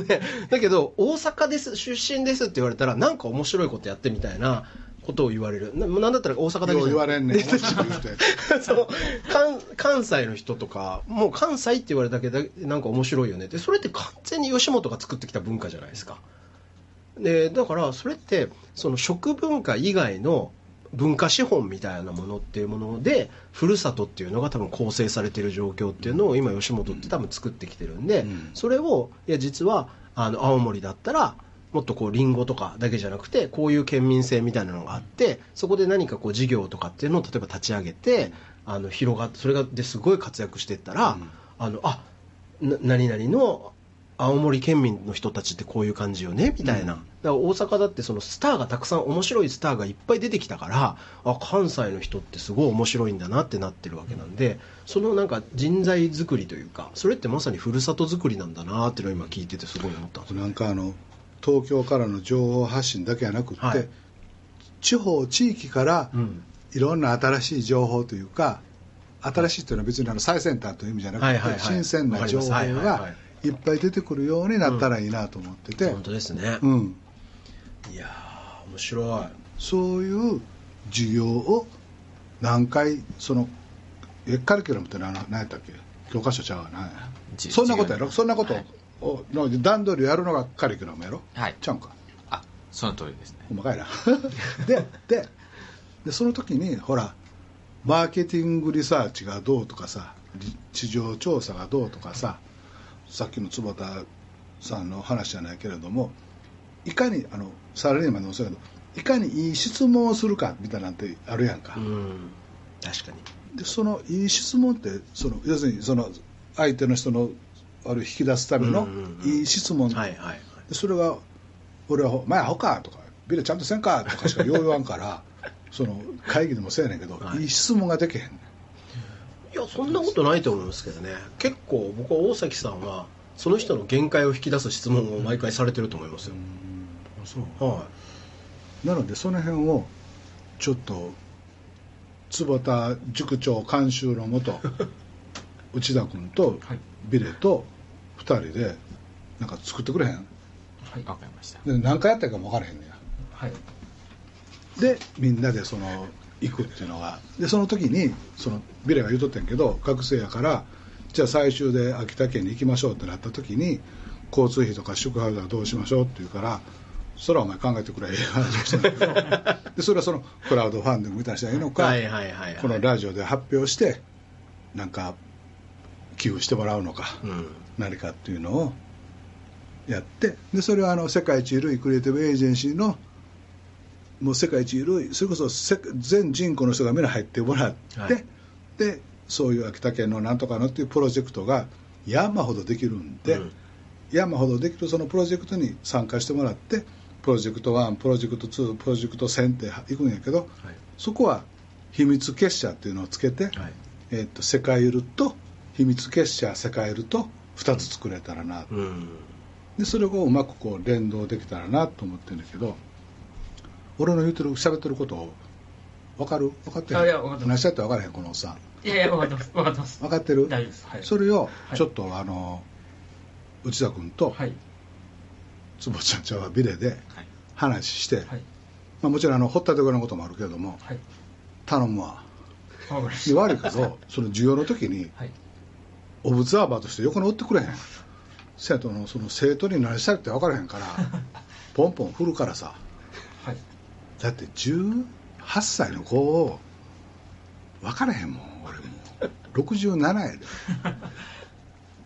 で [laughs] だけど大阪です出身ですって言われたらなんか面白いことやってみたいなことを言われる。ななんだったら大阪だけじゃ言われんね。ん [laughs] そう。関関西の人とかもう関西って言われただけでなんか面白いよねって。それって完全に吉本が作ってきた文化じゃないですかでだからそれってその食文化以外の文化資本みたいなものっていうものでふるさとっていうのが多分構成されている状況っていうのを今吉本って多分作ってきてるんで、うん。それをいや実はあの青森だったらもっとこうリンゴとかだけじゃなくてこういう県民性みたいなのがあってそこで何かこう事業とかっていうのを例えば立ち上げてあの広がってそれがですごい活躍していったら、うん。あのあな何々の青森県民の人たちってこういう感じよねみたいな、うん。だから大阪だってそのスターがたくさん面白いスターがいっぱい出てきたからあ関西の人ってすごい面白いんだなってなってるわけなんでそのなんか人材作りというかそれってまさにふるさと作りなんだなっていうのを今聞いててすごい思ったんですよなんかあの東京からの情報発信だけじゃなくって、はい。地方地域からうん。いろんな新しい情報というか新しいというのは別にあの最先端という意味じゃなくて、はいはいはい。新鮮な情報がいいっぱい出てくるようになったらいいなと思ってて、本当ですね、うん、いやー面白い。そういう授業を何回そのえカリキュラムって何何やったっけ？教科書ちゃうわな。じそんなことやろ？そんなことはいをの段取りをやるのがカリキュラムやろ？はい。ちゃうんか？あその通りですね。ほんまかいな。[laughs] でででその時にほらマーケティングリサーチがどうとかさり市場調査がどうとかささっきの坪田さんの話じゃないけれどもいかにあのサラリーマンでもそうやけどいかにいい質問をするかみたいなんてあるやんか、うん。確かに。でそのいい質問ってその要するにその相手の人のあれを引き出すためのいい質問、はいはいはい。でそれが「俺は前アホか」とか「ビルちゃんとせんか」とかしかよう言わんから [laughs] その会議でもそうやねんけど、はい。い、い質問ができへんねんいやそんなことないと思いますけどね。結構僕は大崎さんはその人の限界を引き出す質問を毎回されてると思いますよ、そう。はなのでその辺をちょっと坪田塾長監修のもと [laughs] 内田君とはい。ビレと2人でなんか作ってくれへん？はい。わかりました。で何回やったかも分からへんねや。はい。でみんなでその行くっていうのが。でその時にそのビレが言うとったんやけど学生やからじゃあ最終で秋田県に行きましょうってなった時に交通費とか宿泊費はどうしましょうって言うからそれはお前考えてくれええ話をしたんだけど。[laughs] でそれはそのクラウドファンディングみたしたらいいのか、はいはいはいはい。このラジオで発表してなんか寄付してもらうのか、うん。何かっていうのをやってでそれはあの世界一類クリエイティブエージェンシーのもう世界一類それこそせ全人口の人が目に入ってもらって、はい。でそういう秋田県のなんとかのっていうプロジェクトが山ほどできるんで、うん。山ほどできるそのプロジェクトに参加してもらってプロジェクト1プロジェクト2プロジェクト1000っていくんやけど、はい。そこは秘密結社っていうのをつけて、はい。えー、と世界ゆると秘密結社世界ゆると2つ作れたらな、うん。でそれをうまくこう連動できたらなと思ってるんだけど俺の言ってる喋ってること分かる？分かってるあいや分かってます。何したって分からへんこのおっさん。いやいや分かってます。分かってます分かってる？大丈夫です。はい。それをはい。ちょっと、あの内田君とはい。坪ちゃんちゃんはビレではい。話して、はい。まあ、もちろんあの掘ったてのこともあるけれどもはい。頼むわ。悪いけどその授業の時にはい。オブザーバーとして横におってくれへん。生徒のその生徒に何したいって分からへんから [laughs] ポンポン振るからさはいだって18歳の子を分からへんもん俺も。う67やで。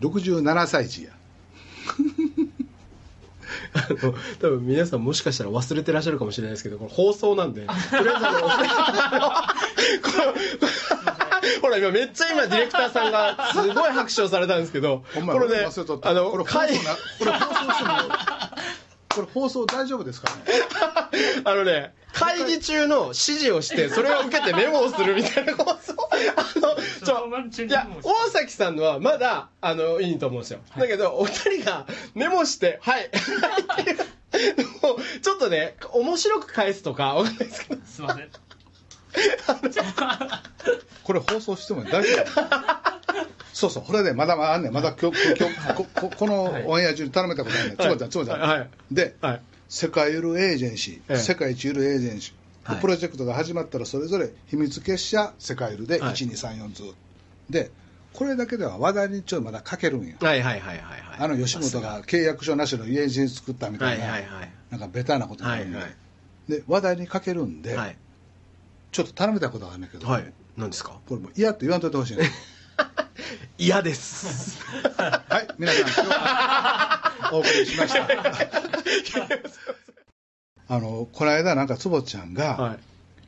[laughs] 67歳児や。あの多分皆さんもしかしたら忘れてらっしゃるかもしれないですけどこれ放送なんで。とりあえず [laughs] ほら今めっちゃ今ディレクターさんがすごい拍手をされたんですけどこれねあのこれ放会送なこれ放送してもこれ放送大丈夫ですかね？[laughs] あのね会議中の指示をして [laughs] それを受けてメモをするみたいな放送あの [laughs] ちょいや大崎さんのはまだあのいいと思うんですよ、だけどお二人がメモして「はい」はい。っていうのをちょっとね面白く返すとかわかんないですけど。すいません。これ放送しても大丈夫？[laughs] そうそうこれでまだまだあんねん。まだ今日今日こここのオンエア中に頼めたことあるねんつばちゃんつばちゃん、はい。で、はい世界ゆるエージェンシー、ええ。世界一ゆるエージェンシー、プロジェクトが始まったらそれぞれ秘密結社世界ゆるではい。1234ずつでこれだけでは話題にちょっとまだ書けるんやはいはいはいはいはい。あの吉本が契約書なしのエージェンシー作ったみたいな、はいはいはい。なんかベタなことになるんで,、はいはい。で話題に書けるんで、はい。ちょっと頼みたいことがあるんだけど、はい。何ですか？これもう嫌って言わんといてほしいね。[laughs] 嫌です。[laughs] はい皆さん今日はお送りしました [laughs] [laughs] あのこの間なんか坪ちゃんが、はい。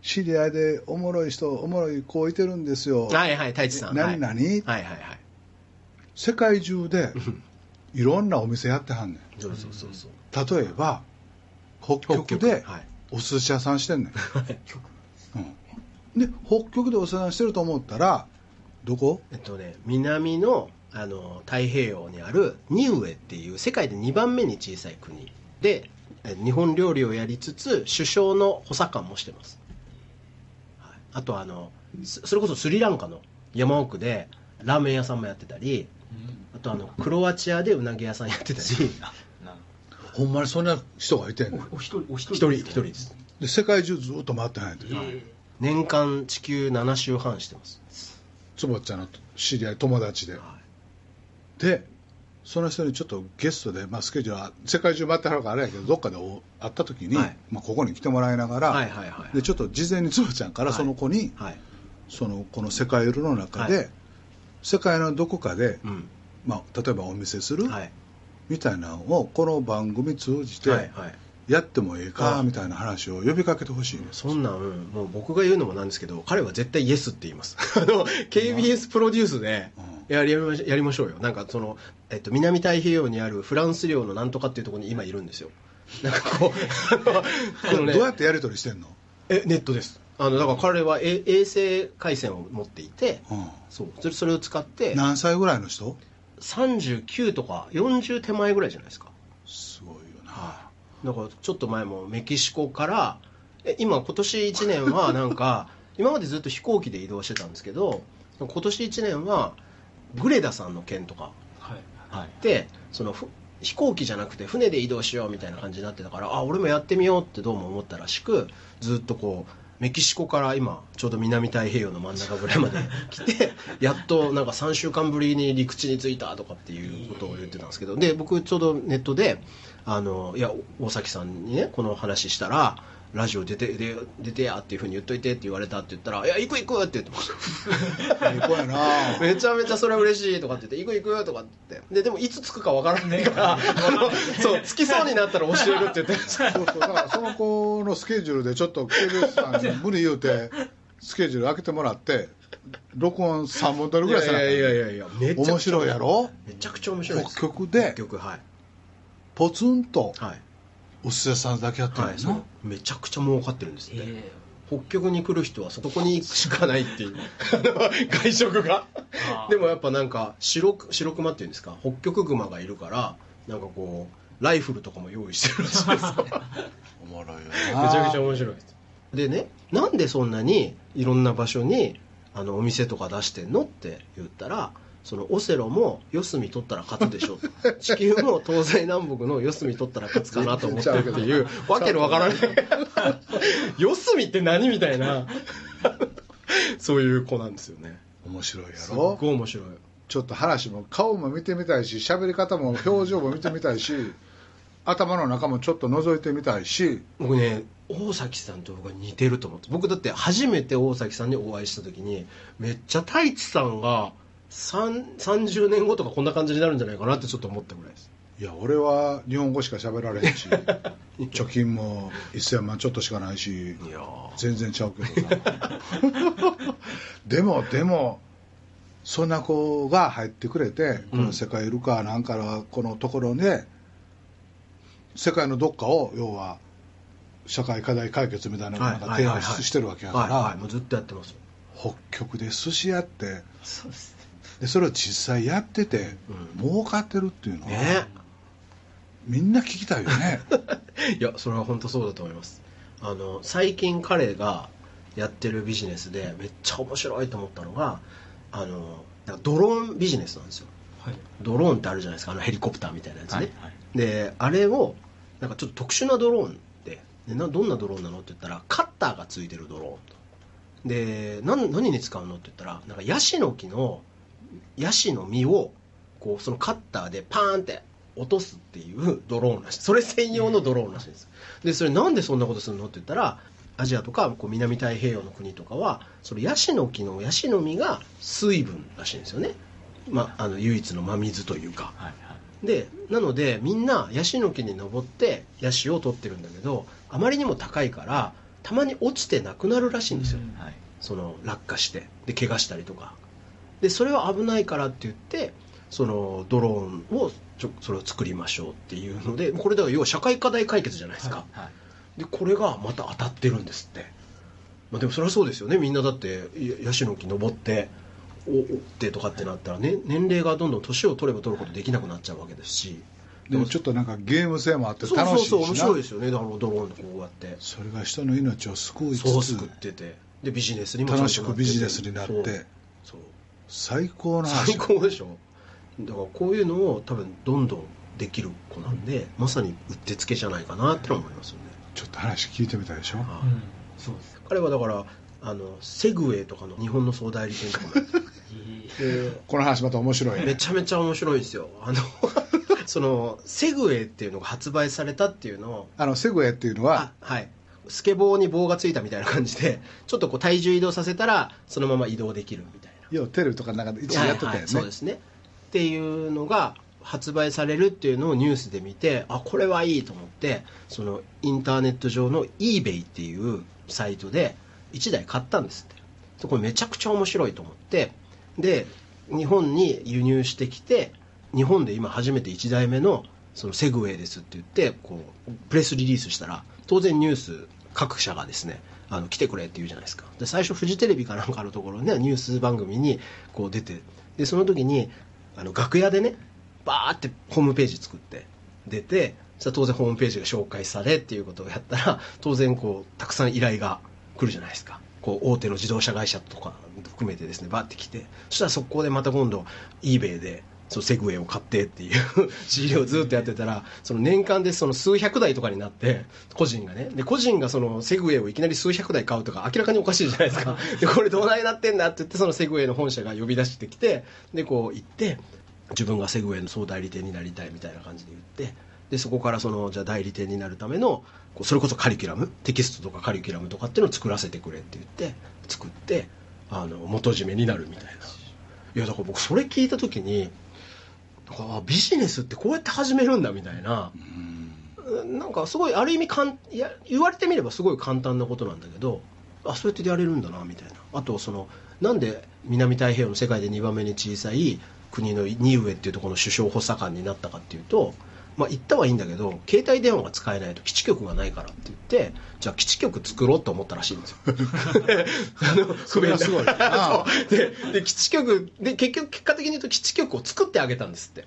知り合いでおもろい人おもろい子いてるんですよ、はいはい太一さん。何々、はいはいはい。はい世界中でいろんなお店やってはんねん。そうそうそうそう。例えば北極北ではい。お寿司屋さんしてんねん、うん、で北極でお寿司屋さんしてると思ったらどこ？えっとね南のあの太平洋にあるニウエっていう世界で2番目に小さい国でえ日本料理をやりつつ首相の補佐官もしてます、はい、あとあのそそれこそスリランカの山奥でラーメン屋さんもやってたりあとあのクロアチアでうなぎ屋さんやってたり。[laughs] なほんまにそんな人がいてんねんお一人お一一人一人です。で世界中ずっと回ってないんて年間地球7周半してます。坪ちゃんの知り合い友達で、でその人にちょっとゲストで、まあ、スケジュールは世界中回ってはるからあれやけどどっかでお会った時に、はい。まあ、ここに来てもらいながら、はいはいはいでちょっと事前に坪ちゃんからはい。その子に、はい。そのこの世界ユルの中で、はい。世界のどこかで、うん。まあ、例えばお見せする、はい。みたいなのをこの番組通じてはいはい。やってもええかはい。みたいな話を呼びかけてほしいそんなんもう僕が言うのもなんですけど彼は絶対イエスって言います。[laughs] あの KBS プロデュースでうやりやりましやりましょうよ。なんかその、えっと、南太平洋にあるフランス領のなんとかっていうところに今いるんですよ。なんかこう [laughs] あのこのねどうやってやり取りしてんの、えネットです。あのだから彼はえ衛星回線を持っていてうん。そう。それそれを使って何歳ぐらいの人？39とか40手前ぐらいじゃないですか。すごいよな、だからちょっと前もメキシコからえ今今年1年は [laughs] なんか今までずっと飛行機で移動してたんですけど今年1年はグレダさんの件とかはい。あってそのふ飛行機じゃなくて船で移動しようみたいな感じになってたからあ俺もやってみようってどうも思ったらしくずっとこうメキシコから今ちょうど南太平洋の真ん中ぐらいまで来て [laughs] やっとなんか3週間ぶりに陸地に着いたとかっていうことを言ってたんですけどで僕ちょうどネットであのいや大崎さんにねこの話したらラジオ出て出出てやっていうふうに言っといてって言われたって言ったら「いや行く行く」って言ってましたいい子やな [laughs] めちゃめちゃそれは嬉しいとかって言って、行く行くとかって言って。で、でもいつ着くかわからないから、[laughs] そう、着きそうになったら教えるって言って。そうそうだからその子のスケジュールでちょっと KBS さんに無理言うてスケジュール開けてもらって録音3本撮るぐらいせないやいやいやいや、めちゃくちゃ面白いやろ？めちゃくちゃ面白いです。北極で北極、はい。ポツンとはい。お寿司屋さんだけやってるはい、のそう。めちゃくちゃ儲かってるんですって。え北極に来る人はそこに行くしかないっていう。[laughs] 外食が。でもやっぱなんか白く白熊っていうんですか？北極熊がいるからなんかこうライフルとかも用意してるらしいですよ。[laughs] おもろいよめなちゃくちゃ面白いです。でねなんでそんなにいろんな場所にあのお店とか出してんの？って言ったらそのオセロも四隅取ったら勝つでしょ [laughs] 地球も東西南北の四隅取ったら勝つかなと思ってるっていうわけのわからない四隅って何みたいな。[laughs] そういう子なんですよね。面白いやすっろごい面白い。ちょっと話も顔も見てみたいし喋り方も表情も見てみたいし [laughs] 頭の中もちょっと覗いてみたいし。僕ね大崎さんと僕は似てると思って。僕だって初めて大崎さんにお会いした時にめっちゃ太一さんが3 30年後とかこんな感じになるんじゃないかなってちょっと思ったぐらいですいや俺は日本語しか喋られへんし [laughs] 貯金も1000万ちょっとしかないし全然ちゃうけどなでもでもそんな子が入ってくれて、この世界イルカなんかのこのところで世界のどっかを要は社会課題解決みたいなのをなんか提案してるわけやから、はいはい。もうずっとやってます。北極で寿司屋ってそうですでそれを実際やってて、儲かってるっていうのは、ね。みんな聞きたいよね。[laughs] いやそれは本当そうだと思います。あの最近彼がやってるビジネスでめっちゃ面白いと思ったのがあのドローンビジネスなんですよ。はい。ドローンってあるじゃないですか。あのヘリコプターみたいなやつね、はいはい。であれをなんかちょっと特殊なドローンででなどんなドローンなのって言ったらカッターがついてるドローンと。で何何に使うのって言ったらなんかヤシの木のヤシの実をこうそのカッターでパーンって落とすっていう [laughs] ドローンらしい。それ専用のドローンらしいんです。でそれなんでそんなことするの？って言ったらアジアとかこう南太平洋の国とかはそのヤシの木のヤシの実が水分らしいんですよね、まあ、あの唯一の真水というか。はいはい。でなのでみんなヤシの木に登ってヤシを取ってるんだけどあまりにも高いからたまに落ちてなくなるらしいんですよ、はい。その落下してで怪我したりとかでそれは危ないからって言ってそのドローンをちょそれを作りましょうっていうのでこれだから要は社会課題解決じゃないですか、はいでこれがまた当たってるんですって、まあ、でもそれはそうですよね。みんなだってやヤシの木登っておおってとかってなったら、ね、年齢がどんどん年を取れば取るほどできなくなっちゃうわけですし。でもちょっとなんかゲーム性もあってそう楽しいしな。そうそう面白いですよね。あのドローンでこうやって。それが人の命を救いつつそう作ってて。でビジネスにも楽しくビジネスになって。そう。そう最高の話最高でしょ。だからこういうのを多分どんどんできる子なんで、まさにうってつけじゃないかなって思いますよね、ちょっと話聞いてみたいでしょ。はいうん。そうです。彼はだからあのセグウェイとかの日本の総代理店とかもでこの話また面白いめねちゃめちゃ面白いですよ。あの [laughs] そのセグウェイっていうのが発売されたっていうのをあのセグウェイっていうのは？あはい。スケボーに棒がついたみたいな感じでちょっとこう体重移動させたらそのまま移動できるみたいな要はテレビとかなんかで一時やってたよね、はいはいそうですね。っていうのが発売されるっていうのをニュースで見てあこれはいいと思ってそのインターネット上の eBay っていうサイトで1台買ったんですって。でこれめちゃくちゃ面白いと思ってで日本に輸入してきて日本で今初めて1台目のそのセグウェイですって言ってこうプレスリリースしたら当然ニュース各社がですねあの来てくれって言うじゃないですか。で最初フジテレビかなんかのところねニュース番組にこう出てでその時にあの楽屋でねバーってホームページ作って出てそ当然ホームページが紹介されっていうことをやったら当然こうたくさん依頼が来るじゃないですか。こう大手の自動車会社とか含めてですねバーって来て。そしたら速攻でまた今度 eBay でそのセグウェイを買ってっていう仕入れをずっとやってたらその年間でその数百台とかになって個人がね。で個人がそのセグウェイをいきなり数百台買うとか明らかにおかしいじゃないですか。[laughs] でこれどないなってんだって言ってそのセグウェイの本社が呼び出してきてでこう行って自分がセグウェイの総代理店になりたいみたいな感じで言ってでそこからそのじゃあ代理店になるためのこうそれこそカリキュラムテキストとかカリキュラムとかっていうのを作らせてくれって言って作ってあの元締めになるみたいな。いやだから僕それ聞いた時にあビジネスってこうやって始めるんだみたいな、なんかすごいある意味かんいや言われてみればすごい簡単なことなんだけどあそうやってやれるんだなみたいな。あとそのなんで南太平洋の世界で2番目に小さい国のニウエっていうところの首相補佐官になったかっていうと、まあ、行ったはいいんだけど携帯電話が使えないと基地局がないからって言ってじゃあ基地局作ろうと思ったらしいんですよ。[laughs] あのそれはすごい。でで基地局で結局結果的に言うと基地局を作ってあげたんですって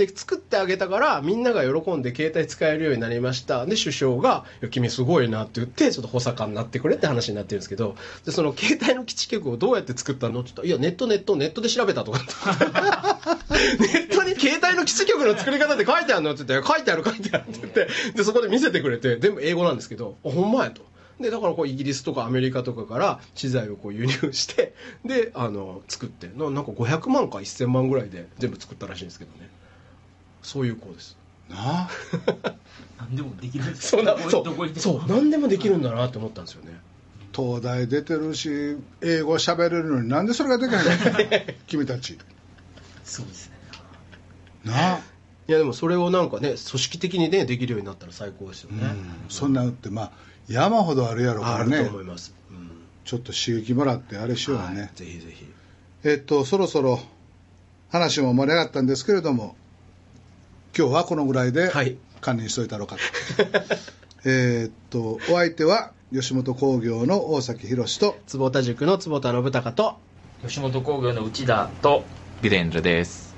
で作ってあげたからみんなが喜んで携帯使えるようになりました。で首相が「君すごいな」って言ってちょっと補佐官になってくれって話になってるんですけどでその携帯の基地局をどうやって作ったの？って言ったら「いやネットネットネットで調べた」とか。ネットに携帯の基地局の作り方って書いてあるのって言って「書いてある書いてある」って言ってでそこで見せてくれて全部英語なんですけど「ほんまや」と。でだからこうイギリスとかアメリカとかから資材をこう輸入してであの作ってななんか500万か1000万ぐらいで全部作ったらしいんですけどね。そういう子です。なあ？[laughs] 何でもできるんですそうなそうどこ行っても。そう何でもできるんだなって思ったんですよね。東大出てるし英語喋れるのになんでそれができないの？[laughs] 君たち。そうですね。なあ、いやでもそれをなんかね組織的にねできるようになったら最高ですよね、うん、そんなのってまあ山ほどあるやろからね。あると思います、うん。ちょっと刺激もらってあれしようよね、はいぜひぜひ。えっとそろそろ話も盛り上がったんですけれども今日はこのぐらいではい。管理しといたろうかと、[laughs] えっとお相手は吉本興業の大崎宏と坪田塾の坪田信孝と吉本興業の内田とビレンルです。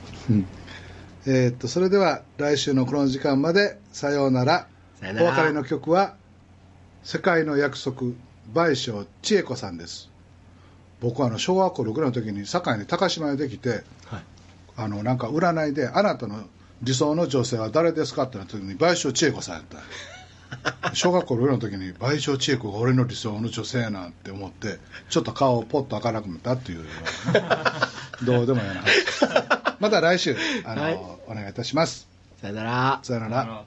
えーっとそれでは来週のこの時間までさようなら。さようなら。お別れの曲は「世界の約束」倍賞千恵子さんです。僕はあの小学校6年の時に堺に高島へできてはい。あのなんか占いで「あなたの理想の女性は誰ですか?」ってなった時に倍賞千恵子さんやった。小学校6年の時に倍賞千恵子が俺の理想の女性やなんて思ってちょっと顔をポッと開かなくなったっていう。ようなねどうでもいいな。話また来週あの、はい。お願いいたします。さよなら。さよなら